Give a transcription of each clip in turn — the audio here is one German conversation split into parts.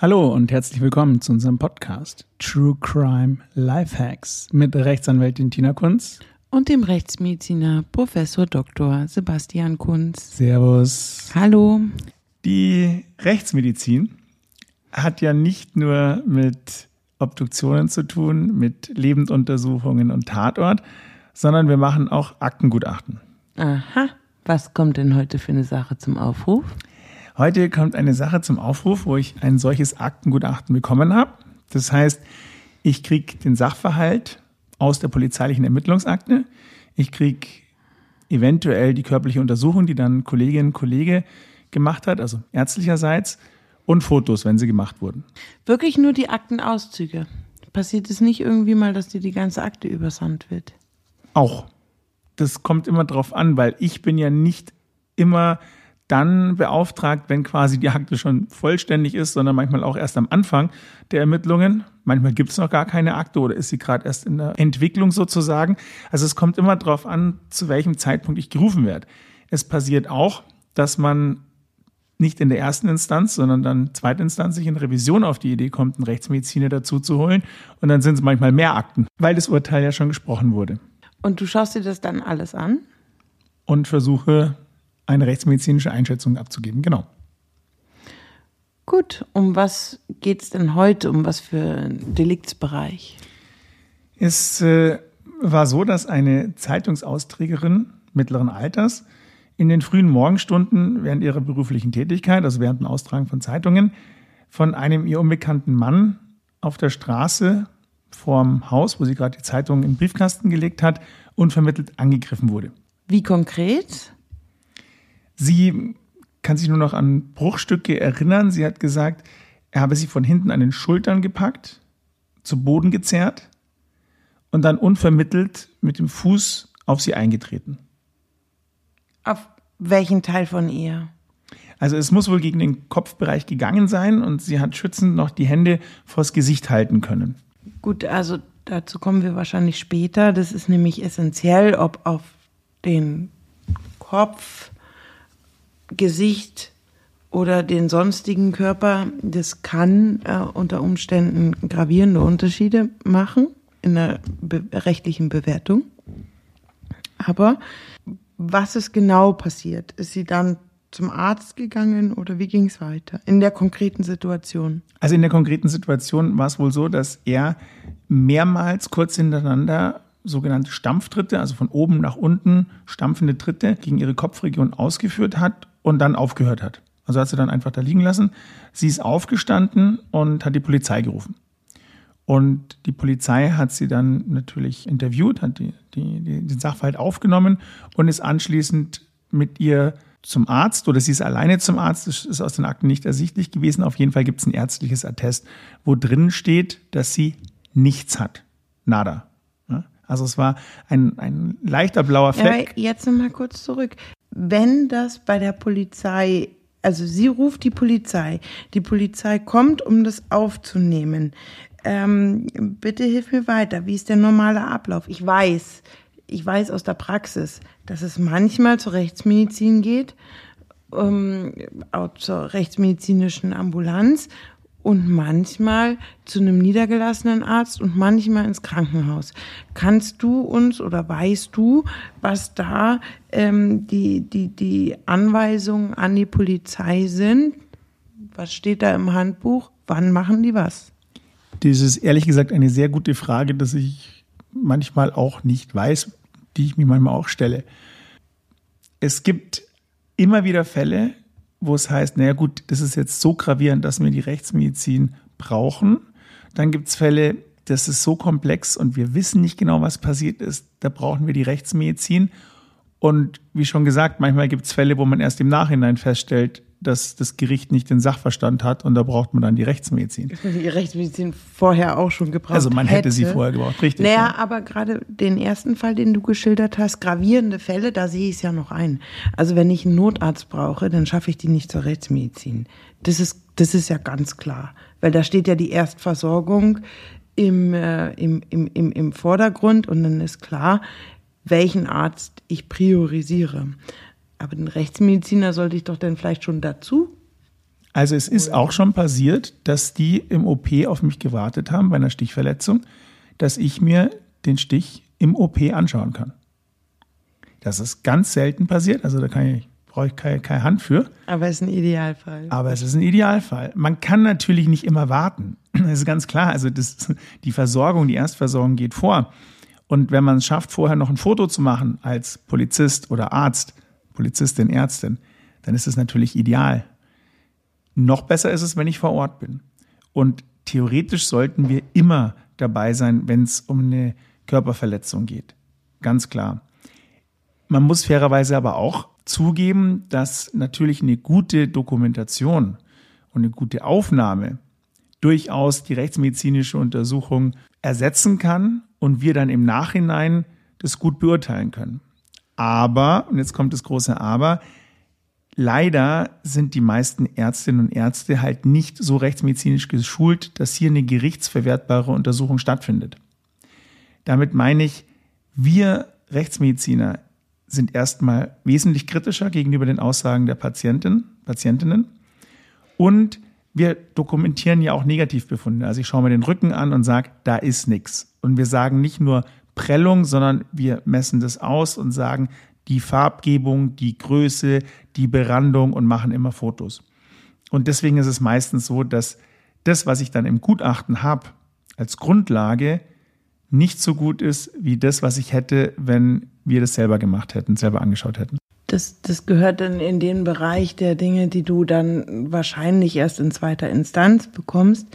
Hallo und herzlich willkommen zu unserem Podcast True Crime Lifehacks mit Rechtsanwältin Tina Kunz und dem Rechtsmediziner Professor Dr. Sebastian Kunz. Servus. Hallo. Die Rechtsmedizin hat ja nicht nur mit Obduktionen zu tun, mit Lebenduntersuchungen und Tatort, sondern wir machen auch Aktengutachten. Aha. Was kommt denn heute für eine Sache zum Aufruf? Heute kommt eine Sache zum Aufruf, wo ich ein solches Aktengutachten bekommen habe. Das heißt, ich kriege den Sachverhalt aus der polizeilichen Ermittlungsakte. Ich kriege eventuell die körperliche Untersuchung, die dann Kollegin, Kollege gemacht hat, also ärztlicherseits, und Fotos, wenn sie gemacht wurden. Wirklich nur die Aktenauszüge. Passiert es nicht irgendwie mal, dass dir die ganze Akte übersandt wird? Auch. Das kommt immer drauf an, weil ich bin ja nicht immer dann beauftragt, wenn quasi die Akte schon vollständig ist, sondern manchmal auch erst am Anfang der Ermittlungen. Manchmal gibt es noch gar keine Akte oder ist sie gerade erst in der Entwicklung sozusagen. Also es kommt immer darauf an, zu welchem Zeitpunkt ich gerufen werde. Es passiert auch, dass man nicht in der ersten Instanz, sondern dann zweitinstanzlich in Revision auf die Idee kommt, einen Rechtsmediziner dazu zu holen. Und dann sind es manchmal mehr Akten, weil das Urteil ja schon gesprochen wurde. Und du schaust dir das dann alles an? Und versuche eine rechtsmedizinische Einschätzung abzugeben. Genau. Gut, um was geht es denn heute? Um was für einen Deliktsbereich? Es äh, war so, dass eine Zeitungsausträgerin mittleren Alters in den frühen Morgenstunden während ihrer beruflichen Tätigkeit, also während dem Austragen von Zeitungen, von einem ihr unbekannten Mann auf der Straße vorm Haus, wo sie gerade die Zeitung in den Briefkasten gelegt hat, unvermittelt angegriffen wurde. Wie konkret? Sie kann sich nur noch an Bruchstücke erinnern. Sie hat gesagt, er habe sie von hinten an den Schultern gepackt, zu Boden gezerrt und dann unvermittelt mit dem Fuß auf sie eingetreten. Auf welchen Teil von ihr? Also es muss wohl gegen den Kopfbereich gegangen sein und sie hat schützend noch die Hände vors Gesicht halten können. Gut, also dazu kommen wir wahrscheinlich später. Das ist nämlich essentiell, ob auf den Kopf, Gesicht oder den sonstigen Körper, das kann äh, unter Umständen gravierende Unterschiede machen in der be rechtlichen Bewertung. Aber was ist genau passiert? Ist sie dann zum Arzt gegangen oder wie ging es weiter in der konkreten Situation? Also in der konkreten Situation war es wohl so, dass er mehrmals kurz hintereinander sogenannte Stampftritte, also von oben nach unten stampfende Tritte gegen ihre Kopfregion ausgeführt hat und dann aufgehört hat. Also hat sie dann einfach da liegen lassen. Sie ist aufgestanden und hat die Polizei gerufen. Und die Polizei hat sie dann natürlich interviewt, hat die, die, die, den Sachverhalt aufgenommen und ist anschließend mit ihr zum Arzt oder sie ist alleine zum Arzt, das ist aus den Akten nicht ersichtlich gewesen. Auf jeden Fall gibt es ein ärztliches Attest, wo drin steht, dass sie nichts hat. Nada. Also es war ein, ein leichter blauer Fleck. Ja, jetzt nochmal kurz zurück wenn das bei der Polizei, also sie ruft die Polizei, die Polizei kommt, um das aufzunehmen. Ähm, bitte hilf mir weiter. Wie ist der normale Ablauf? Ich weiß, ich weiß aus der Praxis, dass es manchmal zur Rechtsmedizin geht, ähm, auch zur rechtsmedizinischen Ambulanz und manchmal zu einem niedergelassenen Arzt und manchmal ins Krankenhaus. Kannst du uns oder weißt du, was da ähm, die, die, die Anweisungen an die Polizei sind? Was steht da im Handbuch? Wann machen die was? Das ist ehrlich gesagt eine sehr gute Frage, dass ich manchmal auch nicht weiß, die ich mir manchmal auch stelle. Es gibt immer wieder Fälle, wo es heißt, naja gut, das ist jetzt so gravierend, dass wir die Rechtsmedizin brauchen. Dann gibt es Fälle, das ist so komplex und wir wissen nicht genau, was passiert ist. Da brauchen wir die Rechtsmedizin. Und wie schon gesagt, manchmal gibt es Fälle, wo man erst im Nachhinein feststellt, dass das Gericht nicht den Sachverstand hat und da braucht man dann die Rechtsmedizin. Die Rechtsmedizin vorher auch schon gebraucht. Also man hätte, hätte sie vorher gebraucht, richtig. Naja, ja. aber gerade den ersten Fall, den du geschildert hast, gravierende Fälle, da sehe ich es ja noch ein. Also wenn ich einen Notarzt brauche, dann schaffe ich die nicht zur Rechtsmedizin. Das ist, das ist ja ganz klar. Weil da steht ja die Erstversorgung im, äh, im, im, im, im Vordergrund und dann ist klar, welchen Arzt ich priorisiere. Aber den Rechtsmediziner sollte ich doch dann vielleicht schon dazu Also es ist auch schon passiert, dass die im OP auf mich gewartet haben bei einer Stichverletzung, dass ich mir den Stich im OP anschauen kann. Das ist ganz selten passiert, also da ich, brauche ich keine, keine Hand für. Aber es ist ein Idealfall. Aber es ist ein Idealfall. Man kann natürlich nicht immer warten. Das ist ganz klar. Also das, die Versorgung, die Erstversorgung geht vor. Und wenn man es schafft, vorher noch ein Foto zu machen als Polizist oder Arzt, Polizistin, Ärztin, dann ist es natürlich ideal. Noch besser ist es, wenn ich vor Ort bin. Und theoretisch sollten wir immer dabei sein, wenn es um eine Körperverletzung geht. Ganz klar. Man muss fairerweise aber auch zugeben, dass natürlich eine gute Dokumentation und eine gute Aufnahme durchaus die rechtsmedizinische Untersuchung ersetzen kann und wir dann im Nachhinein das gut beurteilen können. Aber, und jetzt kommt das große Aber, leider sind die meisten Ärztinnen und Ärzte halt nicht so rechtsmedizinisch geschult, dass hier eine gerichtsverwertbare Untersuchung stattfindet. Damit meine ich, wir Rechtsmediziner sind erstmal wesentlich kritischer gegenüber den Aussagen der Patienten, Patientinnen und wir dokumentieren ja auch Negativbefunde. Also ich schaue mir den Rücken an und sage, da ist nichts. Und wir sagen nicht nur Prellung, sondern wir messen das aus und sagen die Farbgebung, die Größe, die Berandung und machen immer Fotos. Und deswegen ist es meistens so, dass das, was ich dann im Gutachten habe, als Grundlage nicht so gut ist wie das, was ich hätte, wenn wir das selber gemacht hätten, selber angeschaut hätten. Das, das gehört dann in den Bereich der Dinge, die du dann wahrscheinlich erst in zweiter Instanz bekommst.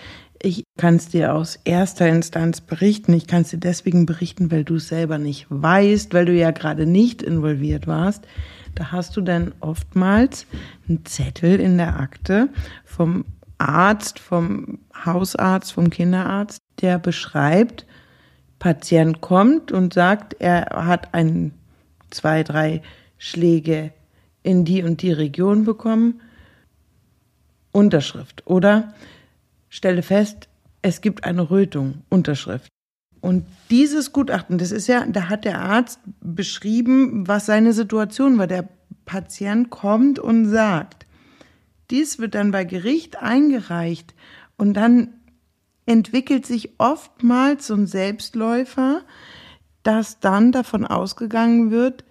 Ich kann es dir aus erster Instanz berichten. Ich kann es dir deswegen berichten, weil du es selber nicht weißt, weil du ja gerade nicht involviert warst. Da hast du dann oftmals einen Zettel in der Akte vom Arzt, vom Hausarzt, vom Kinderarzt, der beschreibt, Patient kommt und sagt, er hat ein, zwei, drei Schläge in die und die Region bekommen, Unterschrift. Oder stelle fest, es gibt eine Rötung, Unterschrift. Und dieses Gutachten, das ist ja, da hat der Arzt beschrieben, was seine Situation war. Der Patient kommt und sagt, dies wird dann bei Gericht eingereicht und dann entwickelt sich oftmals so ein Selbstläufer, dass dann davon ausgegangen wird,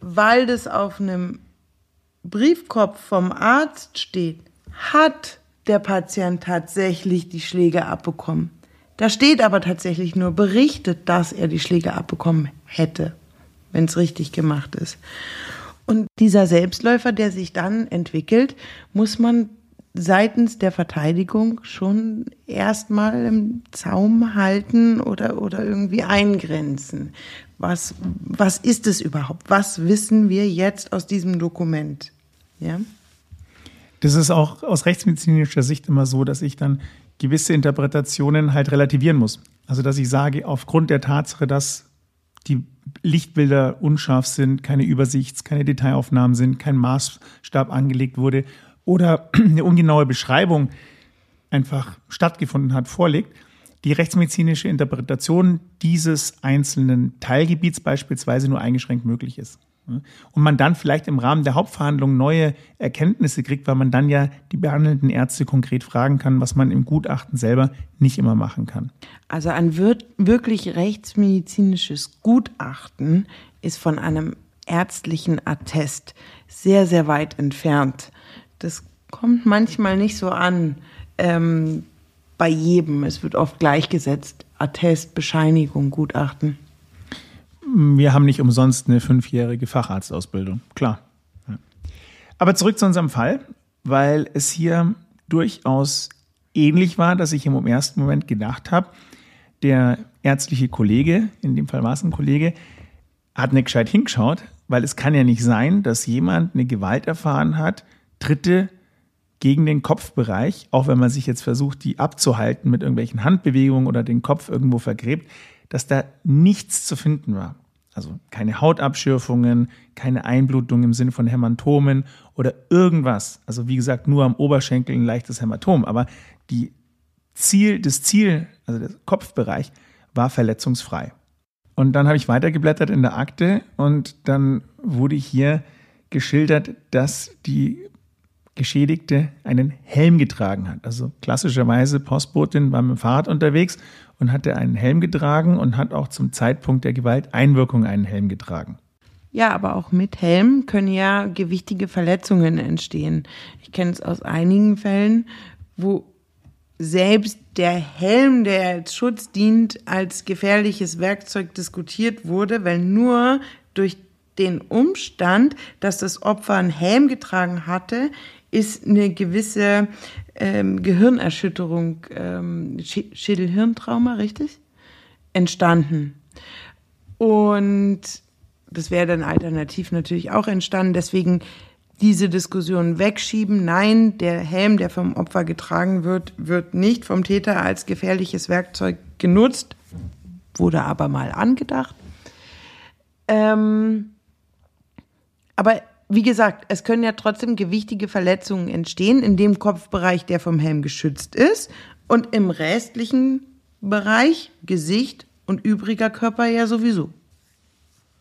weil das auf einem Briefkopf vom Arzt steht, hat der Patient tatsächlich die Schläge abbekommen. Da steht aber tatsächlich nur berichtet, dass er die Schläge abbekommen hätte, wenn es richtig gemacht ist. Und dieser Selbstläufer, der sich dann entwickelt, muss man seitens der Verteidigung schon erstmal im Zaum halten oder, oder irgendwie eingrenzen. Was, was ist es überhaupt? Was wissen wir jetzt aus diesem Dokument? Ja? Das ist auch aus rechtsmedizinischer Sicht immer so, dass ich dann gewisse Interpretationen halt relativieren muss. Also dass ich sage, aufgrund der Tatsache, dass die Lichtbilder unscharf sind, keine Übersichts-, keine Detailaufnahmen sind, kein Maßstab angelegt wurde oder eine ungenaue Beschreibung einfach stattgefunden hat, vorliegt, die rechtsmedizinische Interpretation dieses einzelnen Teilgebiets beispielsweise nur eingeschränkt möglich ist. Und man dann vielleicht im Rahmen der Hauptverhandlung neue Erkenntnisse kriegt, weil man dann ja die behandelnden Ärzte konkret fragen kann, was man im Gutachten selber nicht immer machen kann. Also ein wirklich rechtsmedizinisches Gutachten ist von einem ärztlichen Attest sehr, sehr weit entfernt. Das kommt manchmal nicht so an ähm, bei jedem. Es wird oft gleichgesetzt. Attest, Bescheinigung, Gutachten. Wir haben nicht umsonst eine fünfjährige Facharztausbildung, klar. Aber zurück zu unserem Fall, weil es hier durchaus ähnlich war, dass ich im ersten Moment gedacht habe, der ärztliche Kollege, in dem Fall war es ein Kollege, hat nicht gescheit hingeschaut, weil es kann ja nicht sein, dass jemand eine Gewalt erfahren hat, Dritte gegen den Kopfbereich, auch wenn man sich jetzt versucht, die abzuhalten mit irgendwelchen Handbewegungen oder den Kopf irgendwo vergräbt, dass da nichts zu finden war. Also keine Hautabschürfungen, keine Einblutung im Sinne von Hämatomen oder irgendwas. Also wie gesagt, nur am Oberschenkel ein leichtes Hämatom. Aber die Ziel, das Ziel, also der Kopfbereich, war verletzungsfrei. Und dann habe ich weitergeblättert in der Akte und dann wurde hier geschildert, dass die Geschädigte einen Helm getragen hat. Also klassischerweise Postbotin war mit dem Fahrrad unterwegs und hatte einen Helm getragen und hat auch zum Zeitpunkt der Gewalteinwirkung einen Helm getragen. Ja, aber auch mit Helm können ja gewichtige Verletzungen entstehen. Ich kenne es aus einigen Fällen, wo selbst der Helm, der als Schutz dient, als gefährliches Werkzeug diskutiert wurde, weil nur durch den Umstand, dass das Opfer einen Helm getragen hatte, ist eine gewisse ähm, Gehirnerschütterung, ähm, Schädelhirntrauma, richtig? Entstanden. Und das wäre dann alternativ natürlich auch entstanden. Deswegen diese Diskussion wegschieben. Nein, der Helm, der vom Opfer getragen wird, wird nicht vom Täter als gefährliches Werkzeug genutzt, wurde aber mal angedacht. Ähm, aber wie gesagt, es können ja trotzdem gewichtige Verletzungen entstehen in dem Kopfbereich, der vom Helm geschützt ist und im restlichen Bereich, Gesicht und übriger Körper ja sowieso.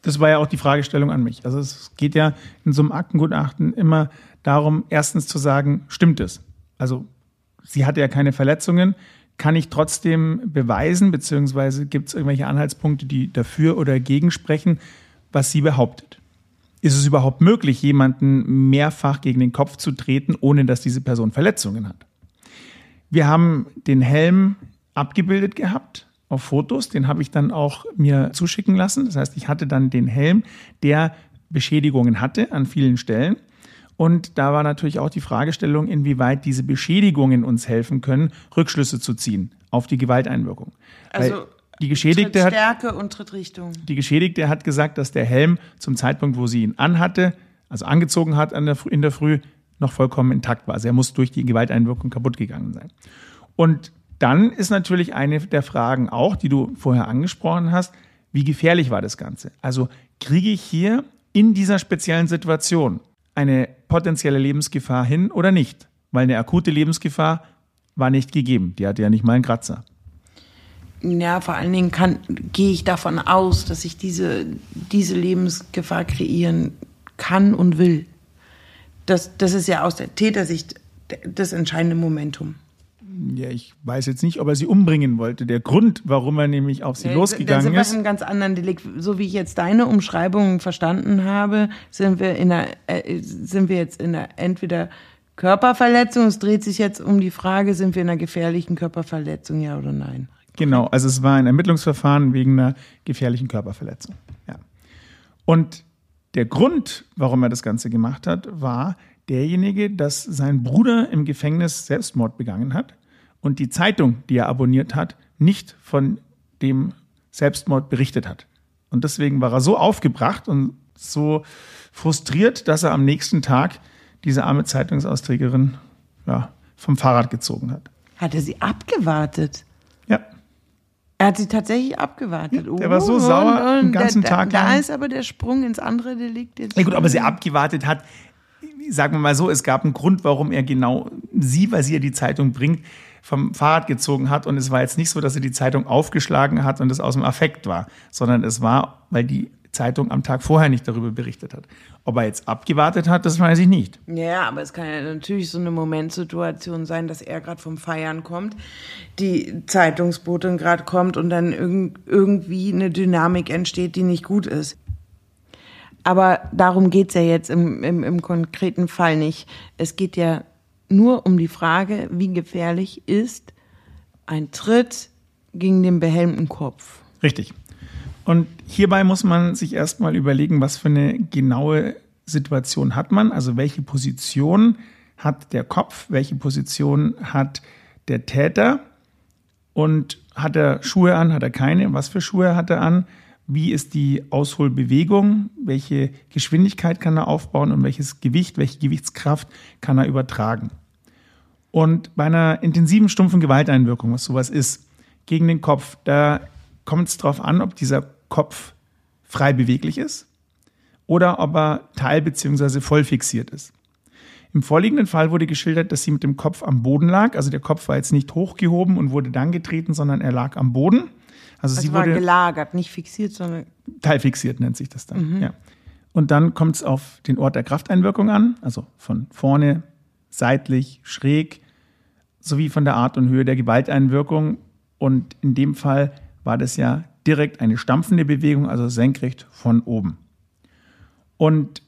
Das war ja auch die Fragestellung an mich. Also es geht ja in so einem Aktengutachten immer darum, erstens zu sagen, stimmt es? Also sie hatte ja keine Verletzungen, kann ich trotzdem beweisen, beziehungsweise gibt es irgendwelche Anhaltspunkte, die dafür oder dagegen sprechen, was sie behauptet? Ist es überhaupt möglich, jemanden mehrfach gegen den Kopf zu treten, ohne dass diese Person Verletzungen hat? Wir haben den Helm abgebildet gehabt auf Fotos, den habe ich dann auch mir zuschicken lassen. Das heißt, ich hatte dann den Helm, der Beschädigungen hatte an vielen Stellen. Und da war natürlich auch die Fragestellung, inwieweit diese Beschädigungen uns helfen können, Rückschlüsse zu ziehen auf die Gewalteinwirkung. Also Weil die Geschädigte hat, Stärke und Trittrichtung. Die Geschädigte hat gesagt, dass der Helm zum Zeitpunkt, wo sie ihn anhatte, also angezogen hat der, in der Früh, noch vollkommen intakt war. Also er muss durch die Gewalteinwirkung kaputt gegangen sein. Und dann ist natürlich eine der Fragen auch, die du vorher angesprochen hast, wie gefährlich war das Ganze? Also kriege ich hier in dieser speziellen Situation eine potenzielle Lebensgefahr hin oder nicht? Weil eine akute Lebensgefahr war nicht gegeben. Die hatte ja nicht mal einen Kratzer. Ja, vor allen Dingen kann, gehe ich davon aus, dass ich diese, diese Lebensgefahr kreieren kann und will. Das, das ist ja aus der Tätersicht das entscheidende Momentum. Ja, ich weiß jetzt nicht, ob er sie umbringen wollte. Der Grund, warum er nämlich auf sie ja, losgegangen ist. sind wir einem ganz anderen Delikt. So wie ich jetzt deine Umschreibung verstanden habe, sind wir in einer, äh, sind wir jetzt in einer entweder Körperverletzung. Es dreht sich jetzt um die Frage, sind wir in einer gefährlichen Körperverletzung, ja oder nein? Genau, also es war ein Ermittlungsverfahren wegen einer gefährlichen Körperverletzung. Ja. Und der Grund, warum er das Ganze gemacht hat, war derjenige, dass sein Bruder im Gefängnis Selbstmord begangen hat und die Zeitung, die er abonniert hat, nicht von dem Selbstmord berichtet hat. Und deswegen war er so aufgebracht und so frustriert, dass er am nächsten Tag diese arme Zeitungsausträgerin ja, vom Fahrrad gezogen hat. Hat er sie abgewartet? Er hat sie tatsächlich abgewartet. Ja, der war so sauer und, und den ganzen da, Tag lang. Da ist aber der Sprung ins andere Delikt jetzt. Ja gut, aber sie abgewartet hat, sagen wir mal so, es gab einen Grund, warum er genau sie, weil sie ja die Zeitung bringt, vom Fahrrad gezogen hat. Und es war jetzt nicht so, dass er die Zeitung aufgeschlagen hat und es aus dem Affekt war, sondern es war, weil die Zeitung am Tag vorher nicht darüber berichtet hat. Ob er jetzt abgewartet hat, das weiß ich nicht. Ja, aber es kann ja natürlich so eine Momentsituation sein, dass er gerade vom Feiern kommt, die Zeitungsbotin gerade kommt und dann irg irgendwie eine Dynamik entsteht, die nicht gut ist. Aber darum geht es ja jetzt im, im, im konkreten Fall nicht. Es geht ja nur um die Frage, wie gefährlich ist ein Tritt gegen den behelmten Kopf. Richtig. Und hierbei muss man sich erstmal überlegen, was für eine genaue Situation hat man, also welche Position hat der Kopf, welche Position hat der Täter? Und hat er Schuhe an, hat er keine, was für Schuhe hat er an, wie ist die Ausholbewegung, welche Geschwindigkeit kann er aufbauen und welches Gewicht, welche Gewichtskraft kann er übertragen. Und bei einer intensiven stumpfen Gewalteinwirkung, was sowas ist, gegen den Kopf, da kommt es darauf an, ob dieser Kopf frei beweglich ist oder ob er teil- bzw. voll fixiert ist. Im vorliegenden Fall wurde geschildert, dass sie mit dem Kopf am Boden lag. Also der Kopf war jetzt nicht hochgehoben und wurde dann getreten, sondern er lag am Boden. Also, also sie war wurde gelagert, nicht fixiert, sondern teilfixiert nennt sich das dann. Mhm. Ja. Und dann kommt es auf den Ort der Krafteinwirkung an, also von vorne seitlich, schräg, sowie von der Art und Höhe der Gewalteinwirkung. Und in dem Fall war das ja direkt eine stampfende Bewegung, also senkrecht von oben. Und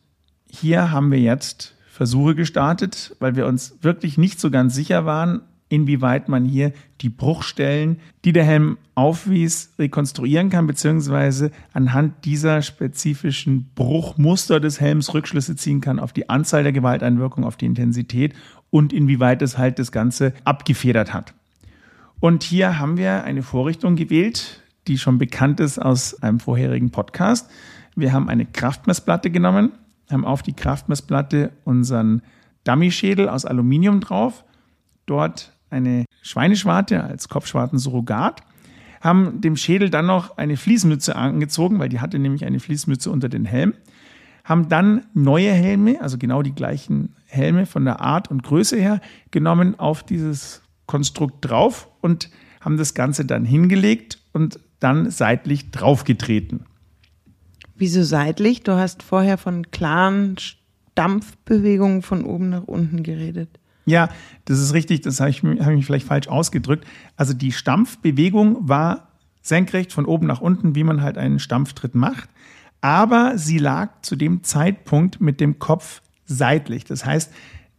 hier haben wir jetzt Versuche gestartet, weil wir uns wirklich nicht so ganz sicher waren, inwieweit man hier die Bruchstellen, die der Helm aufwies, rekonstruieren kann, beziehungsweise anhand dieser spezifischen Bruchmuster des Helms Rückschlüsse ziehen kann auf die Anzahl der Gewalteinwirkungen, auf die Intensität und inwieweit es halt das Ganze abgefedert hat. Und hier haben wir eine Vorrichtung gewählt, die schon bekannt ist aus einem vorherigen Podcast. Wir haben eine Kraftmessplatte genommen, haben auf die Kraftmessplatte unseren Dummyschädel aus Aluminium drauf, dort eine Schweineschwarte als Kopfschwarten-Surrogat, haben dem Schädel dann noch eine Fließmütze angezogen, weil die hatte nämlich eine Fließmütze unter den Helm, haben dann neue Helme, also genau die gleichen Helme von der Art und Größe her, genommen auf dieses Konstrukt drauf und haben das Ganze dann hingelegt und dann seitlich draufgetreten. Wieso seitlich? Du hast vorher von klaren Dampfbewegungen von oben nach unten geredet. Ja, das ist richtig, das habe ich, hab ich mich vielleicht falsch ausgedrückt. Also die Stampfbewegung war senkrecht von oben nach unten, wie man halt einen Stampftritt macht. Aber sie lag zu dem Zeitpunkt mit dem Kopf seitlich. Das heißt,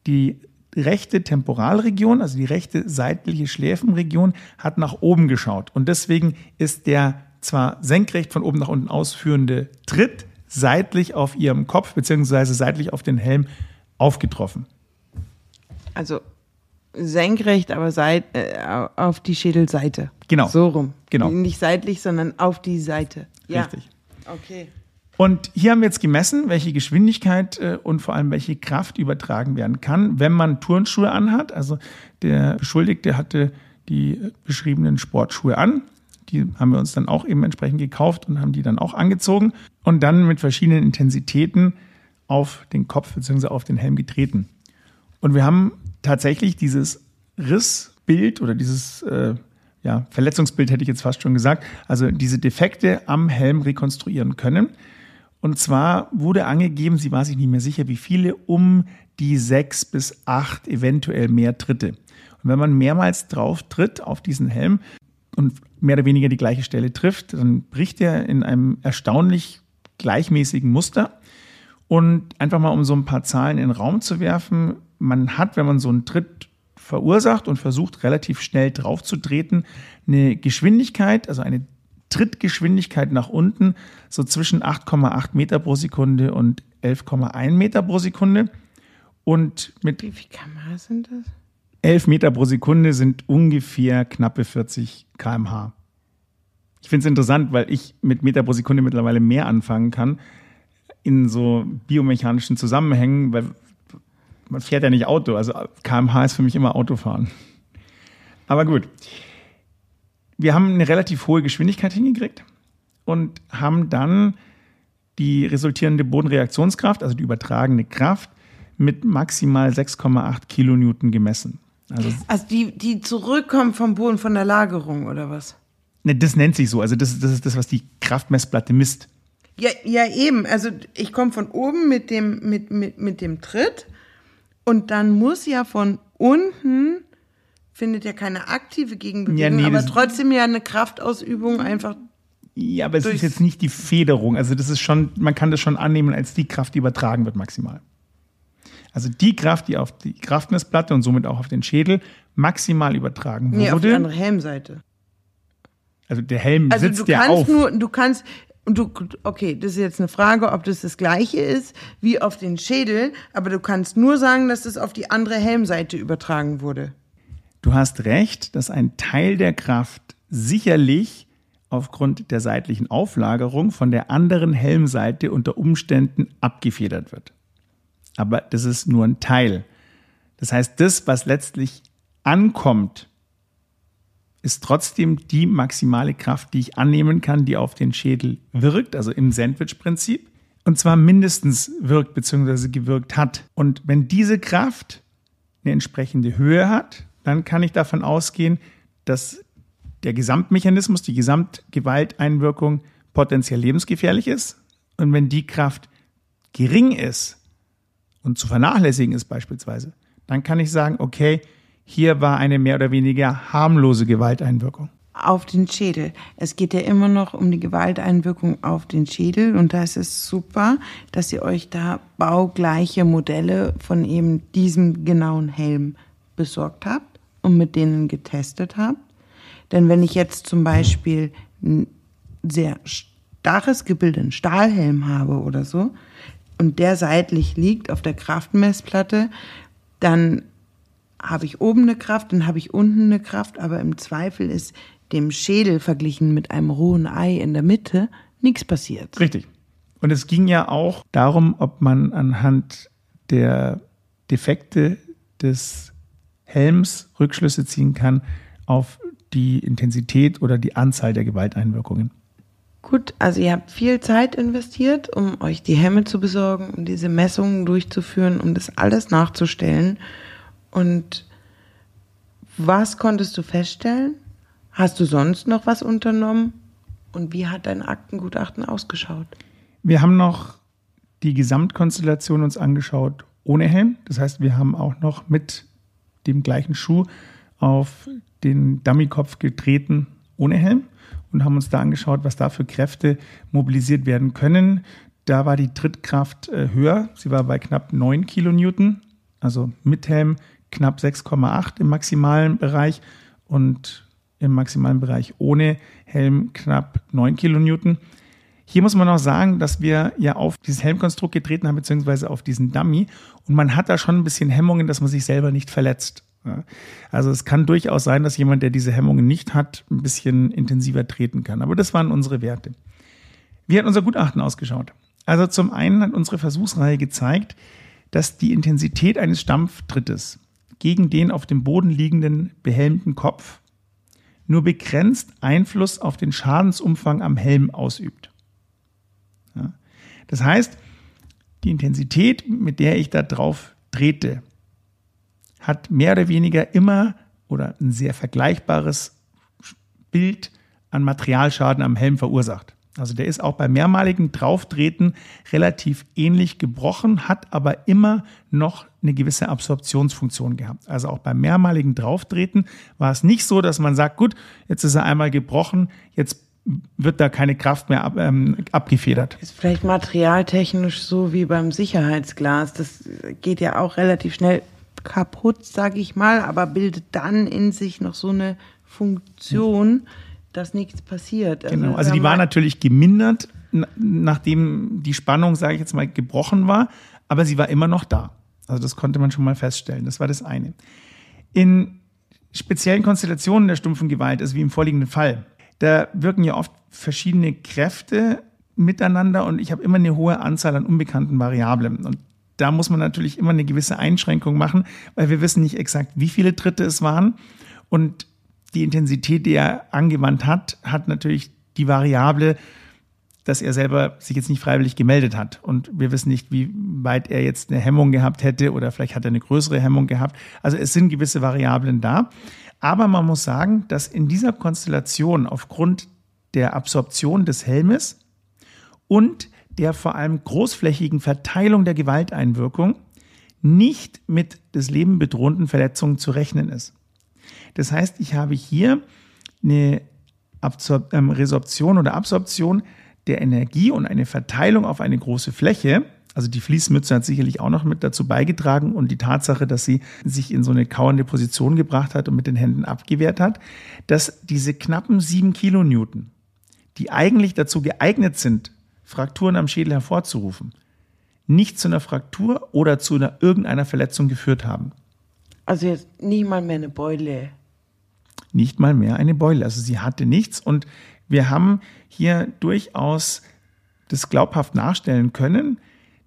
die rechte Temporalregion, also die rechte seitliche Schläfenregion, hat nach oben geschaut. Und deswegen ist der zwar senkrecht von oben nach unten ausführende Tritt seitlich auf ihrem Kopf beziehungsweise seitlich auf den Helm aufgetroffen. Also senkrecht, aber seit, äh, auf die Schädelseite. Genau. So rum. Genau. Nicht seitlich, sondern auf die Seite. Ja. Richtig. Okay. Und hier haben wir jetzt gemessen, welche Geschwindigkeit äh, und vor allem welche Kraft übertragen werden kann, wenn man Turnschuhe anhat. Also der Beschuldigte hatte die beschriebenen Sportschuhe an. Die haben wir uns dann auch eben entsprechend gekauft und haben die dann auch angezogen und dann mit verschiedenen Intensitäten auf den Kopf bzw. auf den Helm getreten. Und wir haben tatsächlich dieses Rissbild oder dieses äh, ja, Verletzungsbild hätte ich jetzt fast schon gesagt, also diese Defekte am Helm rekonstruieren können. Und zwar wurde angegeben, sie war sich nicht mehr sicher, wie viele, um die sechs bis acht, eventuell mehr Tritte. Und wenn man mehrmals drauf tritt auf diesen Helm und mehr oder weniger die gleiche Stelle trifft, dann bricht er in einem erstaunlich gleichmäßigen Muster. Und einfach mal um so ein paar Zahlen in den Raum zu werfen, man hat, wenn man so einen Tritt verursacht und versucht relativ schnell draufzutreten, eine Geschwindigkeit, also eine Trittgeschwindigkeit nach unten, so zwischen 8,8 Meter pro Sekunde und 11,1 Meter pro Sekunde. Und mit Wie viel kmh sind das? 11 Meter pro Sekunde sind ungefähr knappe 40 kmh. Ich finde es interessant, weil ich mit Meter pro Sekunde mittlerweile mehr anfangen kann in so biomechanischen Zusammenhängen, weil man fährt ja nicht Auto. Also kmh ist für mich immer Autofahren. Aber gut. Wir haben eine relativ hohe Geschwindigkeit hingekriegt und haben dann die resultierende Bodenreaktionskraft, also die übertragene Kraft, mit maximal 6,8 Kilonewton gemessen. Also, also die, die zurückkommen vom Boden von der Lagerung oder was? Ne, das nennt sich so. Also das, das ist das, was die Kraftmessplatte misst. Ja, ja eben. Also ich komme von oben mit dem, mit, mit, mit dem Tritt und dann muss ja von unten findet ja keine aktive Gegenbewegung, ja, nee, aber trotzdem ja eine Kraftausübung einfach. Ja, aber es ist jetzt nicht die Federung. Also das ist schon, man kann das schon annehmen als die Kraft, die übertragen wird maximal. Also die Kraft, die auf die Kraftmessplatte und somit auch auf den Schädel maximal übertragen wurde. Nee, auf die andere Helmseite. Also der Helm also sitzt du ja kannst auf. Nur, du kannst, und du, okay, das ist jetzt eine Frage, ob das das gleiche ist wie auf den Schädel, aber du kannst nur sagen, dass das auf die andere Helmseite übertragen wurde. Du hast recht, dass ein Teil der Kraft sicherlich aufgrund der seitlichen Auflagerung von der anderen Helmseite unter Umständen abgefedert wird. Aber das ist nur ein Teil. Das heißt, das, was letztlich ankommt, ist trotzdem die maximale Kraft, die ich annehmen kann, die auf den Schädel wirkt, also im Sandwich-Prinzip. Und zwar mindestens wirkt bzw. gewirkt hat. Und wenn diese Kraft eine entsprechende Höhe hat, dann kann ich davon ausgehen, dass der Gesamtmechanismus, die Gesamtgewalteinwirkung potenziell lebensgefährlich ist. Und wenn die Kraft gering ist und zu vernachlässigen ist beispielsweise, dann kann ich sagen, okay, hier war eine mehr oder weniger harmlose Gewalteinwirkung. Auf den Schädel. Es geht ja immer noch um die Gewalteinwirkung auf den Schädel und da ist es super, dass ihr euch da baugleiche Modelle von eben diesem genauen Helm besorgt habt und mit denen getestet habt. Denn wenn ich jetzt zum Beispiel ein sehr starres Gebilde, einen Stahlhelm habe oder so, und der seitlich liegt auf der Kraftmessplatte, dann habe ich oben eine Kraft, dann habe ich unten eine Kraft, aber im Zweifel ist dem Schädel verglichen mit einem rohen Ei in der Mitte nichts passiert. Richtig. Und es ging ja auch darum, ob man anhand der Defekte des Helms Rückschlüsse ziehen kann auf die Intensität oder die Anzahl der Gewalteinwirkungen. Gut, also ihr habt viel Zeit investiert, um euch die Helme zu besorgen, um diese Messungen durchzuführen, um das alles nachzustellen. Und was konntest du feststellen? Hast du sonst noch was unternommen? Und wie hat dein Aktengutachten ausgeschaut? Wir haben noch die Gesamtkonstellation uns angeschaut ohne Helm. Das heißt, wir haben auch noch mit dem gleichen Schuh auf den Dummykopf getreten ohne Helm und haben uns da angeschaut, was da für Kräfte mobilisiert werden können. Da war die Trittkraft äh, höher. Sie war bei knapp 9 Kilonewton, also mit Helm knapp 6,8 im maximalen Bereich und im maximalen Bereich ohne Helm knapp 9 Kilonewton. Hier muss man auch sagen, dass wir ja auf dieses Helmkonstrukt getreten haben, beziehungsweise auf diesen Dummy. Und man hat da schon ein bisschen Hemmungen, dass man sich selber nicht verletzt. Also es kann durchaus sein, dass jemand, der diese Hemmungen nicht hat, ein bisschen intensiver treten kann. Aber das waren unsere Werte. Wie hat unser Gutachten ausgeschaut? Also zum einen hat unsere Versuchsreihe gezeigt, dass die Intensität eines Stampftrittes gegen den auf dem Boden liegenden behelmten Kopf nur begrenzt Einfluss auf den Schadensumfang am Helm ausübt. Das heißt, die Intensität, mit der ich da drauf trete, hat mehr oder weniger immer oder ein sehr vergleichbares Bild an Materialschaden am Helm verursacht. Also der ist auch bei mehrmaligen Drauftreten relativ ähnlich gebrochen, hat aber immer noch eine gewisse Absorptionsfunktion gehabt. Also auch beim mehrmaligen Drauftreten war es nicht so, dass man sagt, gut, jetzt ist er einmal gebrochen, jetzt wird da keine Kraft mehr ab, ähm, abgefedert. Ist vielleicht materialtechnisch so wie beim Sicherheitsglas. Das geht ja auch relativ schnell kaputt, sage ich mal, aber bildet dann in sich noch so eine Funktion, dass nichts passiert. Also genau, also die war natürlich gemindert, nachdem die Spannung, sage ich jetzt mal, gebrochen war, aber sie war immer noch da. Also das konnte man schon mal feststellen. Das war das eine. In speziellen Konstellationen der stumpfen Gewalt, also wie im vorliegenden Fall, da wirken ja oft verschiedene Kräfte miteinander und ich habe immer eine hohe Anzahl an unbekannten Variablen. Und da muss man natürlich immer eine gewisse Einschränkung machen, weil wir wissen nicht exakt, wie viele Tritte es waren. Und die Intensität, die er angewandt hat, hat natürlich die Variable, dass er selber sich jetzt nicht freiwillig gemeldet hat. Und wir wissen nicht, wie weit er jetzt eine Hemmung gehabt hätte oder vielleicht hat er eine größere Hemmung gehabt. Also es sind gewisse Variablen da. Aber man muss sagen, dass in dieser Konstellation aufgrund der Absorption des Helmes und der vor allem großflächigen Verteilung der Gewalteinwirkung nicht mit des Leben bedrohenden Verletzungen zu rechnen ist. Das heißt, ich habe hier eine Absor ähm, Resorption oder Absorption der Energie und eine Verteilung auf eine große Fläche. Also die Fließmütze hat sicherlich auch noch mit dazu beigetragen und die Tatsache, dass sie sich in so eine kauernde Position gebracht hat und mit den Händen abgewehrt hat, dass diese knappen sieben Kilonewton, die eigentlich dazu geeignet sind, Frakturen am Schädel hervorzurufen, nicht zu einer Fraktur oder zu einer irgendeiner Verletzung geführt haben. Also jetzt nicht mal mehr eine Beule. Nicht mal mehr eine Beule. Also sie hatte nichts und wir haben hier durchaus das glaubhaft nachstellen können,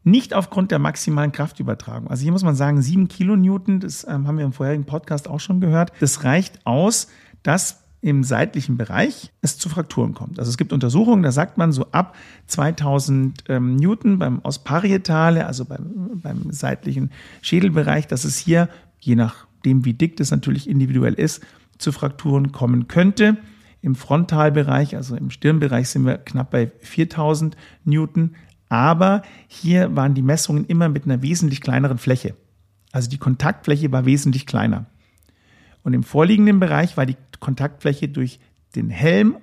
nicht aufgrund der maximalen Kraftübertragung. Also hier muss man sagen, sieben Kilonewton, das ähm, haben wir im vorherigen Podcast auch schon gehört, das reicht aus, dass im seitlichen Bereich es zu Frakturen kommt. Also es gibt Untersuchungen, da sagt man so ab 2000 ähm, Newton beim Osparietale, also beim, beim seitlichen Schädelbereich, dass es hier, je nachdem wie dick das natürlich individuell ist, zu Frakturen kommen könnte. Im Frontalbereich, also im Stirnbereich, sind wir knapp bei 4000 Newton. Aber hier waren die Messungen immer mit einer wesentlich kleineren Fläche. Also die Kontaktfläche war wesentlich kleiner. Und im vorliegenden Bereich war die Kontaktfläche durch den Helm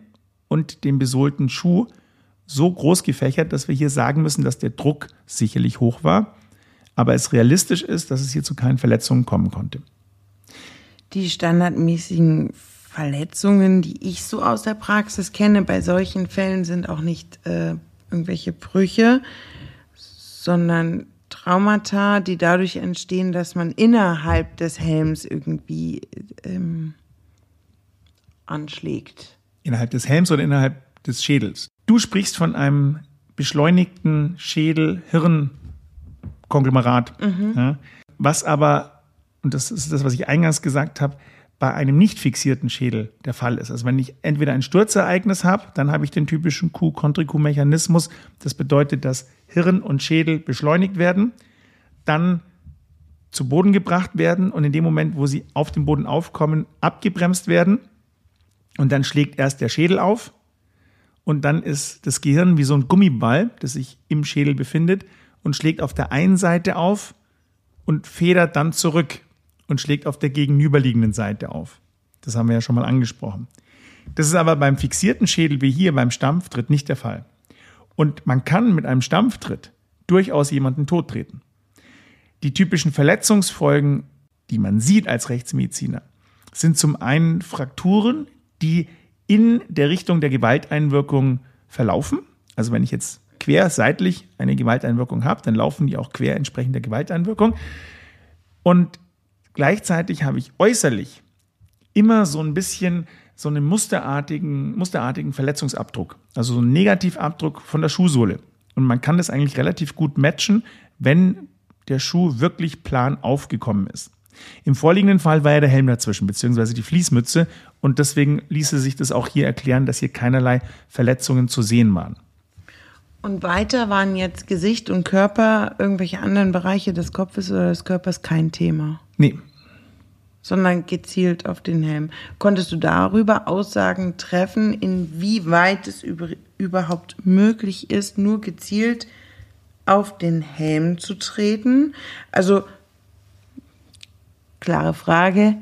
und den besohlten Schuh so groß gefächert, dass wir hier sagen müssen, dass der Druck sicherlich hoch war, aber es realistisch ist, dass es hier zu keinen Verletzungen kommen konnte. Die standardmäßigen Verletzungen, die ich so aus der Praxis kenne, bei solchen Fällen sind auch nicht äh, irgendwelche Brüche, sondern Traumata, die dadurch entstehen, dass man innerhalb des Helms irgendwie ähm, anschlägt. Innerhalb des Helms oder innerhalb des Schädels? Du sprichst von einem beschleunigten Schädel-Hirn-Konglomerat, mhm. ja, was aber, und das ist das, was ich eingangs gesagt habe, bei einem nicht fixierten Schädel der Fall ist. Also wenn ich entweder ein Sturzereignis habe, dann habe ich den typischen Q-Kontriku-Mechanismus. Das bedeutet, dass Hirn und Schädel beschleunigt werden, dann zu Boden gebracht werden und in dem Moment, wo sie auf dem Boden aufkommen, abgebremst werden. Und dann schlägt erst der Schädel auf und dann ist das Gehirn wie so ein Gummiball, das sich im Schädel befindet und schlägt auf der einen Seite auf und federt dann zurück und schlägt auf der gegenüberliegenden Seite auf. Das haben wir ja schon mal angesprochen. Das ist aber beim fixierten Schädel wie hier beim Stampftritt nicht der Fall. Und man kann mit einem Stampftritt durchaus jemanden tottreten. Die typischen Verletzungsfolgen, die man sieht als Rechtsmediziner, sind zum einen Frakturen, die in der Richtung der Gewalteinwirkung verlaufen. Also wenn ich jetzt quer seitlich eine Gewalteinwirkung habe, dann laufen die auch quer entsprechend der Gewalteinwirkung. Und Gleichzeitig habe ich äußerlich immer so ein bisschen so einen musterartigen, musterartigen Verletzungsabdruck, also so einen Negativabdruck von der Schuhsohle. Und man kann das eigentlich relativ gut matchen, wenn der Schuh wirklich plan aufgekommen ist. Im vorliegenden Fall war ja der Helm dazwischen, beziehungsweise die Fließmütze. Und deswegen ließe sich das auch hier erklären, dass hier keinerlei Verletzungen zu sehen waren. Und weiter waren jetzt Gesicht und Körper, irgendwelche anderen Bereiche des Kopfes oder des Körpers kein Thema. Nee. Sondern gezielt auf den Helm. Konntest du darüber Aussagen treffen, inwieweit es über, überhaupt möglich ist, nur gezielt auf den Helm zu treten? Also, klare Frage.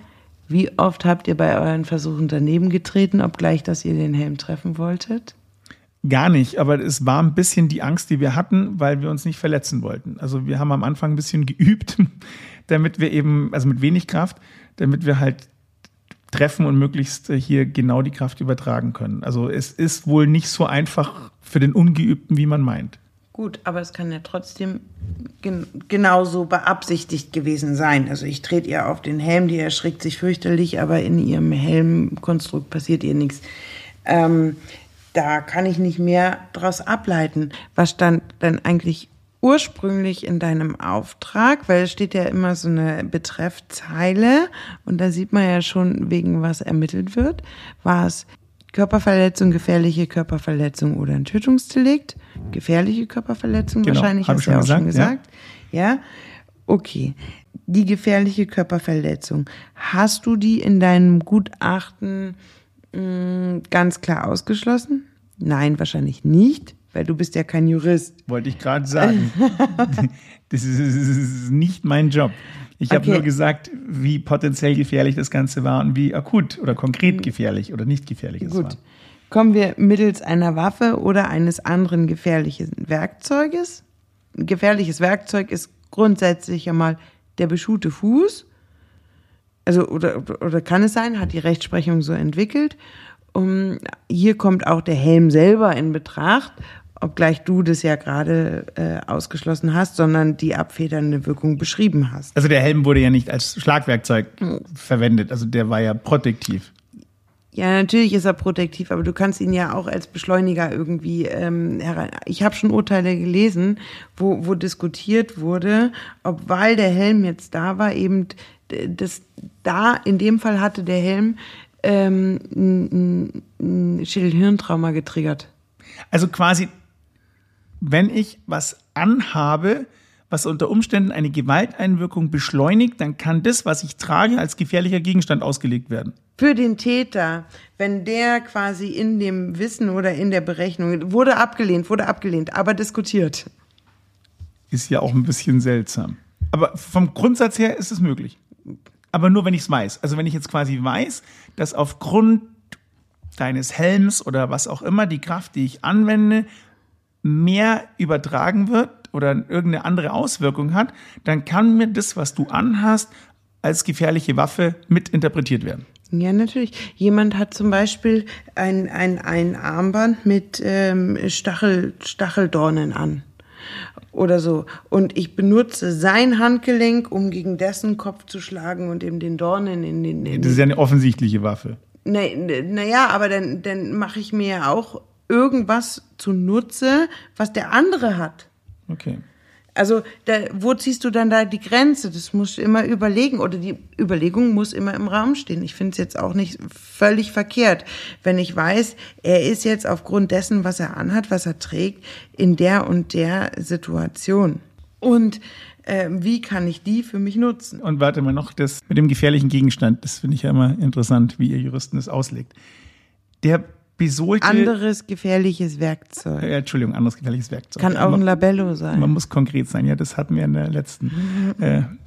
Wie oft habt ihr bei euren Versuchen daneben getreten, obgleich, dass ihr den Helm treffen wolltet? Gar nicht, aber es war ein bisschen die Angst, die wir hatten, weil wir uns nicht verletzen wollten. Also wir haben am Anfang ein bisschen geübt, damit wir eben, also mit wenig Kraft, damit wir halt treffen und möglichst hier genau die Kraft übertragen können. Also es ist wohl nicht so einfach für den Ungeübten, wie man meint. Gut, aber es kann ja trotzdem gen genauso beabsichtigt gewesen sein. Also ich trete ihr auf den Helm, die erschrickt sich fürchterlich, aber in ihrem Helmkonstrukt passiert ihr nichts. Ähm, da kann ich nicht mehr daraus ableiten. Was stand denn eigentlich ursprünglich in deinem Auftrag? Weil es steht ja immer so eine Betreffzeile und da sieht man ja schon, wegen was ermittelt wird. War es Körperverletzung, gefährliche Körperverletzung oder ein Tötungsdelikt? Gefährliche Körperverletzung genau, wahrscheinlich, hast du ja auch gesagt, schon gesagt. Ja. ja? Okay. Die gefährliche Körperverletzung. Hast du die in deinem Gutachten ganz klar ausgeschlossen? Nein, wahrscheinlich nicht, weil du bist ja kein Jurist. Wollte ich gerade sagen. das, ist, nicht mein Job. Ich okay. habe nur gesagt, wie potenziell gefährlich das Ganze war und wie akut oder konkret mm. gefährlich oder nicht gefährlich es Gut. war. Kommen wir mittels einer Waffe oder eines anderen gefährlichen Werkzeuges? Ein gefährliches Werkzeug ist grundsätzlich einmal der beschuhte Fuß also oder, oder kann es sein, hat die Rechtsprechung so entwickelt. Um, hier kommt auch der Helm selber in Betracht, obgleich du das ja gerade äh, ausgeschlossen hast, sondern die abfedernde Wirkung beschrieben hast. Also der Helm wurde ja nicht als Schlagwerkzeug mhm. verwendet, also der war ja protektiv. Ja, natürlich ist er protektiv, aber du kannst ihn ja auch als Beschleuniger irgendwie ähm, herein. Ich habe schon Urteile gelesen, wo, wo diskutiert wurde, ob weil der Helm jetzt da war, eben das da in dem Fall hatte der Helm ähm, ein, ein Schädelhirntrauma getriggert. Also quasi, wenn ich was anhabe, was unter Umständen eine Gewalteinwirkung beschleunigt, dann kann das, was ich trage, als gefährlicher Gegenstand ausgelegt werden. Für den Täter, wenn der quasi in dem Wissen oder in der Berechnung wurde abgelehnt, wurde abgelehnt, aber diskutiert. Ist ja auch ein bisschen seltsam. Aber vom Grundsatz her ist es möglich. Aber nur, wenn ich es weiß. Also wenn ich jetzt quasi weiß, dass aufgrund deines Helms oder was auch immer die Kraft, die ich anwende, mehr übertragen wird oder irgendeine andere Auswirkung hat, dann kann mir das, was du anhast, als gefährliche Waffe mitinterpretiert werden. Ja, natürlich. Jemand hat zum Beispiel ein, ein, ein Armband mit ähm, Stachel, Stacheldornen an oder so. Und ich benutze sein Handgelenk, um gegen dessen Kopf zu schlagen und ihm den Dornen in den. In das ist ja eine offensichtliche Waffe. Naja, na aber dann, dann mache ich mir ja auch irgendwas zunutze, was der andere hat. Okay. Also, da, wo ziehst du dann da die Grenze? Das musst du immer überlegen oder die Überlegung muss immer im Raum stehen. Ich finde es jetzt auch nicht völlig verkehrt, wenn ich weiß, er ist jetzt aufgrund dessen, was er anhat, was er trägt, in der und der Situation. Und äh, wie kann ich die für mich nutzen? Und warte mal noch, das mit dem gefährlichen Gegenstand, das finde ich ja immer interessant, wie ihr Juristen es auslegt. Der besohlte. Anderes gefährliches Werkzeug. Äh, Entschuldigung, anderes gefährliches Werkzeug. Kann auch ein Labello sein. Man muss konkret sein, ja, das hatten wir in der letzten, äh, im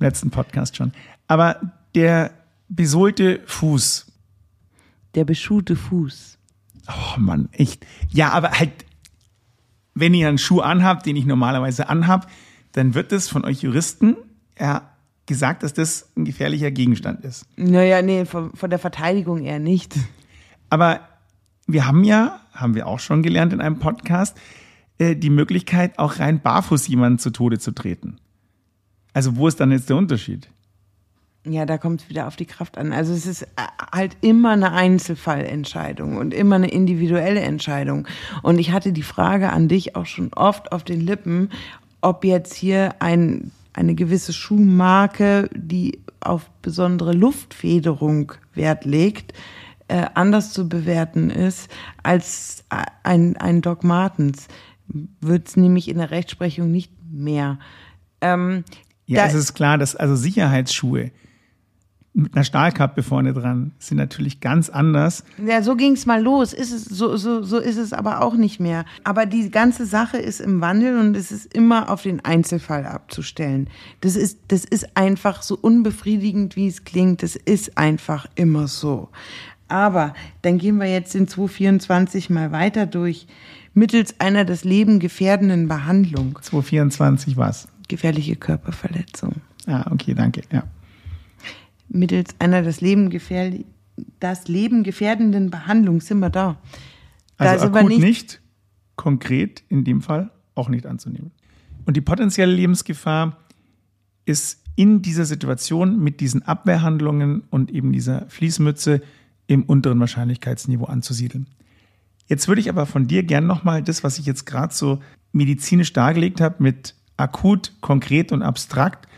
letzten Podcast schon. Aber der besohlte Fuß. Der beschuhte Fuß. Oh Mann, echt. Ja, aber halt, wenn ihr einen Schuh anhabt, den ich normalerweise anhab, dann wird es von euch Juristen ja gesagt, dass das ein gefährlicher Gegenstand ist. Naja, nee, von, von der Verteidigung eher nicht. Aber wir haben ja, haben wir auch schon gelernt in einem Podcast, äh, die Möglichkeit, auch rein barfuß jemanden zu Tode zu treten. Also wo ist dann jetzt der Unterschied? Ja, da kommt es wieder auf die Kraft an. Also es ist äh, halt immer eine Einzelfallentscheidung und immer eine individuelle Entscheidung. Und ich hatte die Frage an dich auch schon oft auf den Lippen, ob jetzt hier ein, eine gewisse Schuhmarke, die auf besondere Luftfederung Wert legt, äh, anders zu bewerten ist als ein, ein Doc Martens. Wird es nämlich in der Rechtsprechung nicht mehr. Ähm, ja, es ist klar, dass also Sicherheitsschuhe mit einer Stahlkappe vorne dran sind natürlich ganz anders. Ja, so ging es mal los. Ist es, so, so, so ist es aber auch nicht mehr. Aber die ganze Sache ist im Wandel und es ist immer auf den Einzelfall abzustellen. Das ist, das ist einfach so unbefriedigend, wie es klingt. Das ist einfach immer so. Aber dann gehen wir jetzt in 224 mal weiter durch. Mittels einer das Leben gefährdenden Behandlung. 224 was? Gefährliche Körperverletzung. Ah, okay, danke, ja. Mittels einer das Leben, das Leben gefährdenden Behandlung sind wir da. da also akut nicht, nicht, konkret in dem Fall auch nicht anzunehmen. Und die potenzielle Lebensgefahr ist in dieser Situation mit diesen Abwehrhandlungen und eben dieser Fließmütze im unteren Wahrscheinlichkeitsniveau anzusiedeln. Jetzt würde ich aber von dir gern nochmal das, was ich jetzt gerade so medizinisch dargelegt habe, mit akut, konkret und abstrakt,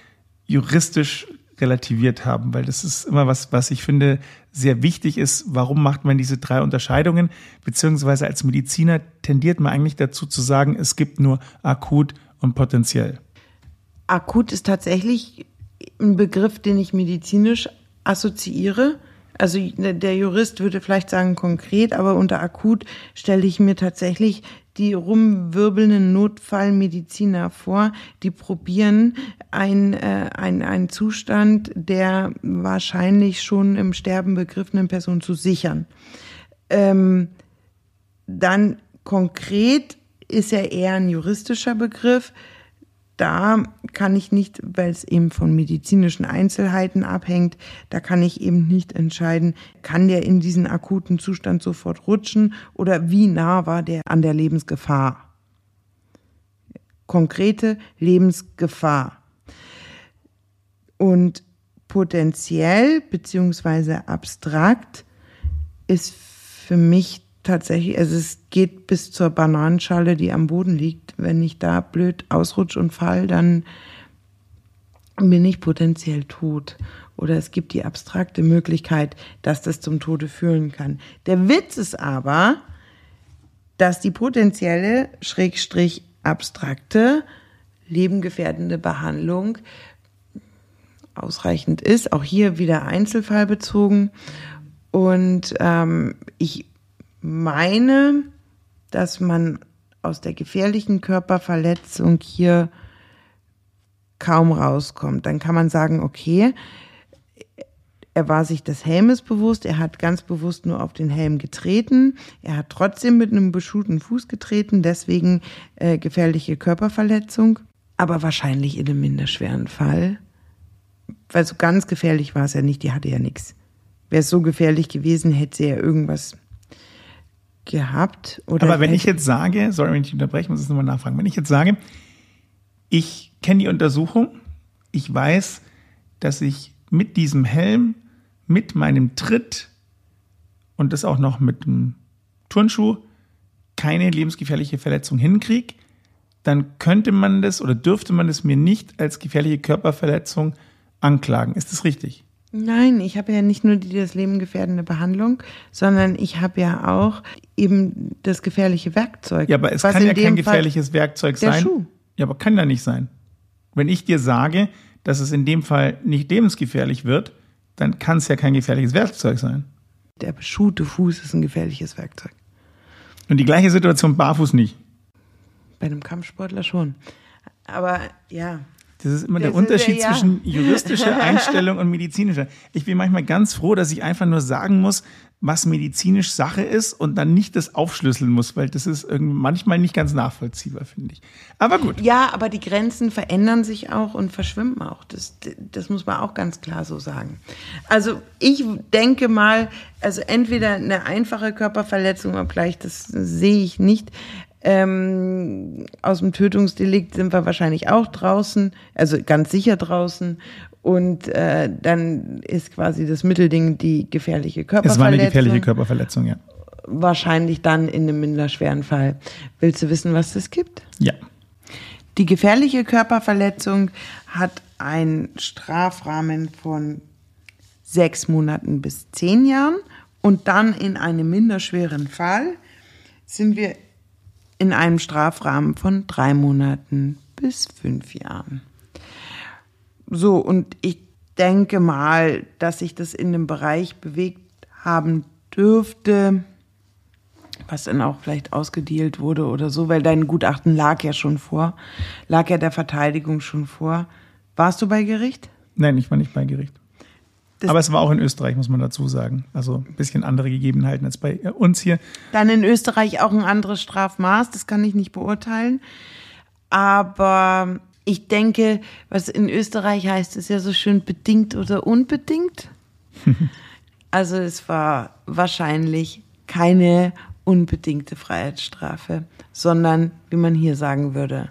juristisch relativiert haben, weil das ist immer was, was ich finde sehr wichtig ist. Warum macht man diese drei Unterscheidungen? Beziehungsweise als Mediziner tendiert man eigentlich dazu zu sagen, es gibt nur akut und potenziell. Akut ist tatsächlich ein Begriff, den ich medizinisch assoziiere. Also der Jurist würde vielleicht sagen konkret, aber unter akut stelle ich mir tatsächlich die rumwirbelnden Notfallmediziner vor, die probieren, ein, äh, ein, ein Zustand der wahrscheinlich schon im Sterben begriffenen Person zu sichern. Ähm, dann konkret ist ja eher ein juristischer Begriff da kann ich nicht, weil es eben von medizinischen Einzelheiten abhängt, da kann ich eben nicht entscheiden, kann der in diesen akuten Zustand sofort rutschen oder wie nah war der an der Lebensgefahr. Konkrete Lebensgefahr. Und potenziell beziehungsweise abstrakt ist für mich tatsächlich, also es geht bis zur Bananenschale, die am Boden liegt. Wenn ich da blöd ausrutsche und fall, dann bin ich potenziell tot. Oder es gibt die abstrakte Möglichkeit, dass das zum Tode führen kann. Der Witz ist aber, dass die potenzielle, schrägstrich abstrakte, lebengefährdende Behandlung ausreichend ist. Auch hier wieder einzelfallbezogen. Und ähm, ich meine, dass man aus der gefährlichen Körperverletzung hier kaum rauskommt, dann kann man sagen, okay, er war sich des Helmes bewusst, er hat ganz bewusst nur auf den Helm getreten, er hat trotzdem mit einem beschuhten Fuß getreten, deswegen äh, gefährliche Körperverletzung, aber wahrscheinlich in einem minderschweren Fall. Weil so ganz gefährlich war es ja nicht, die hatte ja nichts. Wäre es so gefährlich gewesen, hätte sie ja irgendwas gehabt. Oder aber wenn ich jetzt sage, sorry, wenn ich unterbreche, muss ich nochmal nachfragen, wenn ich jetzt sage, ich kenne die Untersuchung, ich weiß, dass ich mit diesem Helm, mit meinem Tritt und das auch noch mit einem Turnschuh keine lebensgefährliche Verletzung hinkriege, dann könnte man das oder dürfte man das mir nicht als gefährliche Körperverletzung anklagen. Ist das richtig? Nein, ich habe ja nicht nur die das Leben gefährdende Behandlung, sondern ich habe ja auch eben das gefährliche Werkzeug. Ja, aber es kann ja kein gefährliches Fall Werkzeug der sein. Schuh. Ja, aber kann da nicht sein. Wenn ich dir sage, dass es in dem Fall nicht lebensgefährlich wird, dann kann es ja kein gefährliches Werkzeug sein. Der beschuhte Fuß ist ein gefährliches Werkzeug. Und die gleiche Situation barfuß nicht. Bei einem Kampfsportler schon. Aber ja. Das ist immer Das der Unterschied ja- zwischen juristischer Einstellung und medizinischer. Ich bin manchmal ganz froh, dass ich einfach nur sagen muss, was medizinisch Sache ist und dann nicht das aufschlüsseln muss, weil das ist manchmal nicht ganz nachvollziehbar, finde ich. Aber gut. Ja, aber die Grenzen verändern sich auch und verschwimmen auch. Das, das muss man auch ganz klar so sagen. Also ich denke mal, also entweder eine einfache Körperverletzung, obgleich das sehe ich nicht. Ähm, aus dem Tötungsdelikt sind wir wahrscheinlich auch draußen, also ganz sicher draußen. Und äh, dann ist quasi das Mittelding die gefährliche Körperverletzung Es war eine gefährliche Körperverletzung, ja. wahrscheinlich dann in einem minderschweren Fall. Willst du wissen, was das gibt? Ja. Die gefährliche Körperverletzung hat einen Strafrahmen von sechs Monaten bis zehn Jahren und dann in einem minderschweren Fall sind wir in einem Strafrahmen von drei Monaten bis fünf Jahren. So, und ich denke mal, dass sich das in dem Bereich bewegt haben dürfte, was dann auch vielleicht ausgedealt wurde oder so, weil dein Gutachten lag ja schon vor, lag ja der Verteidigung schon vor. Warst du bei Gericht? Nein, ich war nicht bei Gericht. Das- Aber es war auch in Österreich, muss man dazu sagen. Also ein bisschen andere Gegebenheiten als bei uns hier. Dann in Österreich auch ein anderes Strafmaß, das kann ich nicht beurteilen. Aber ich denke, was in Österreich heißt, ist ja so schön bedingt oder unbedingt. Also es war wahrscheinlich keine unbedingte Freiheitsstrafe, sondern, wie man hier sagen würde,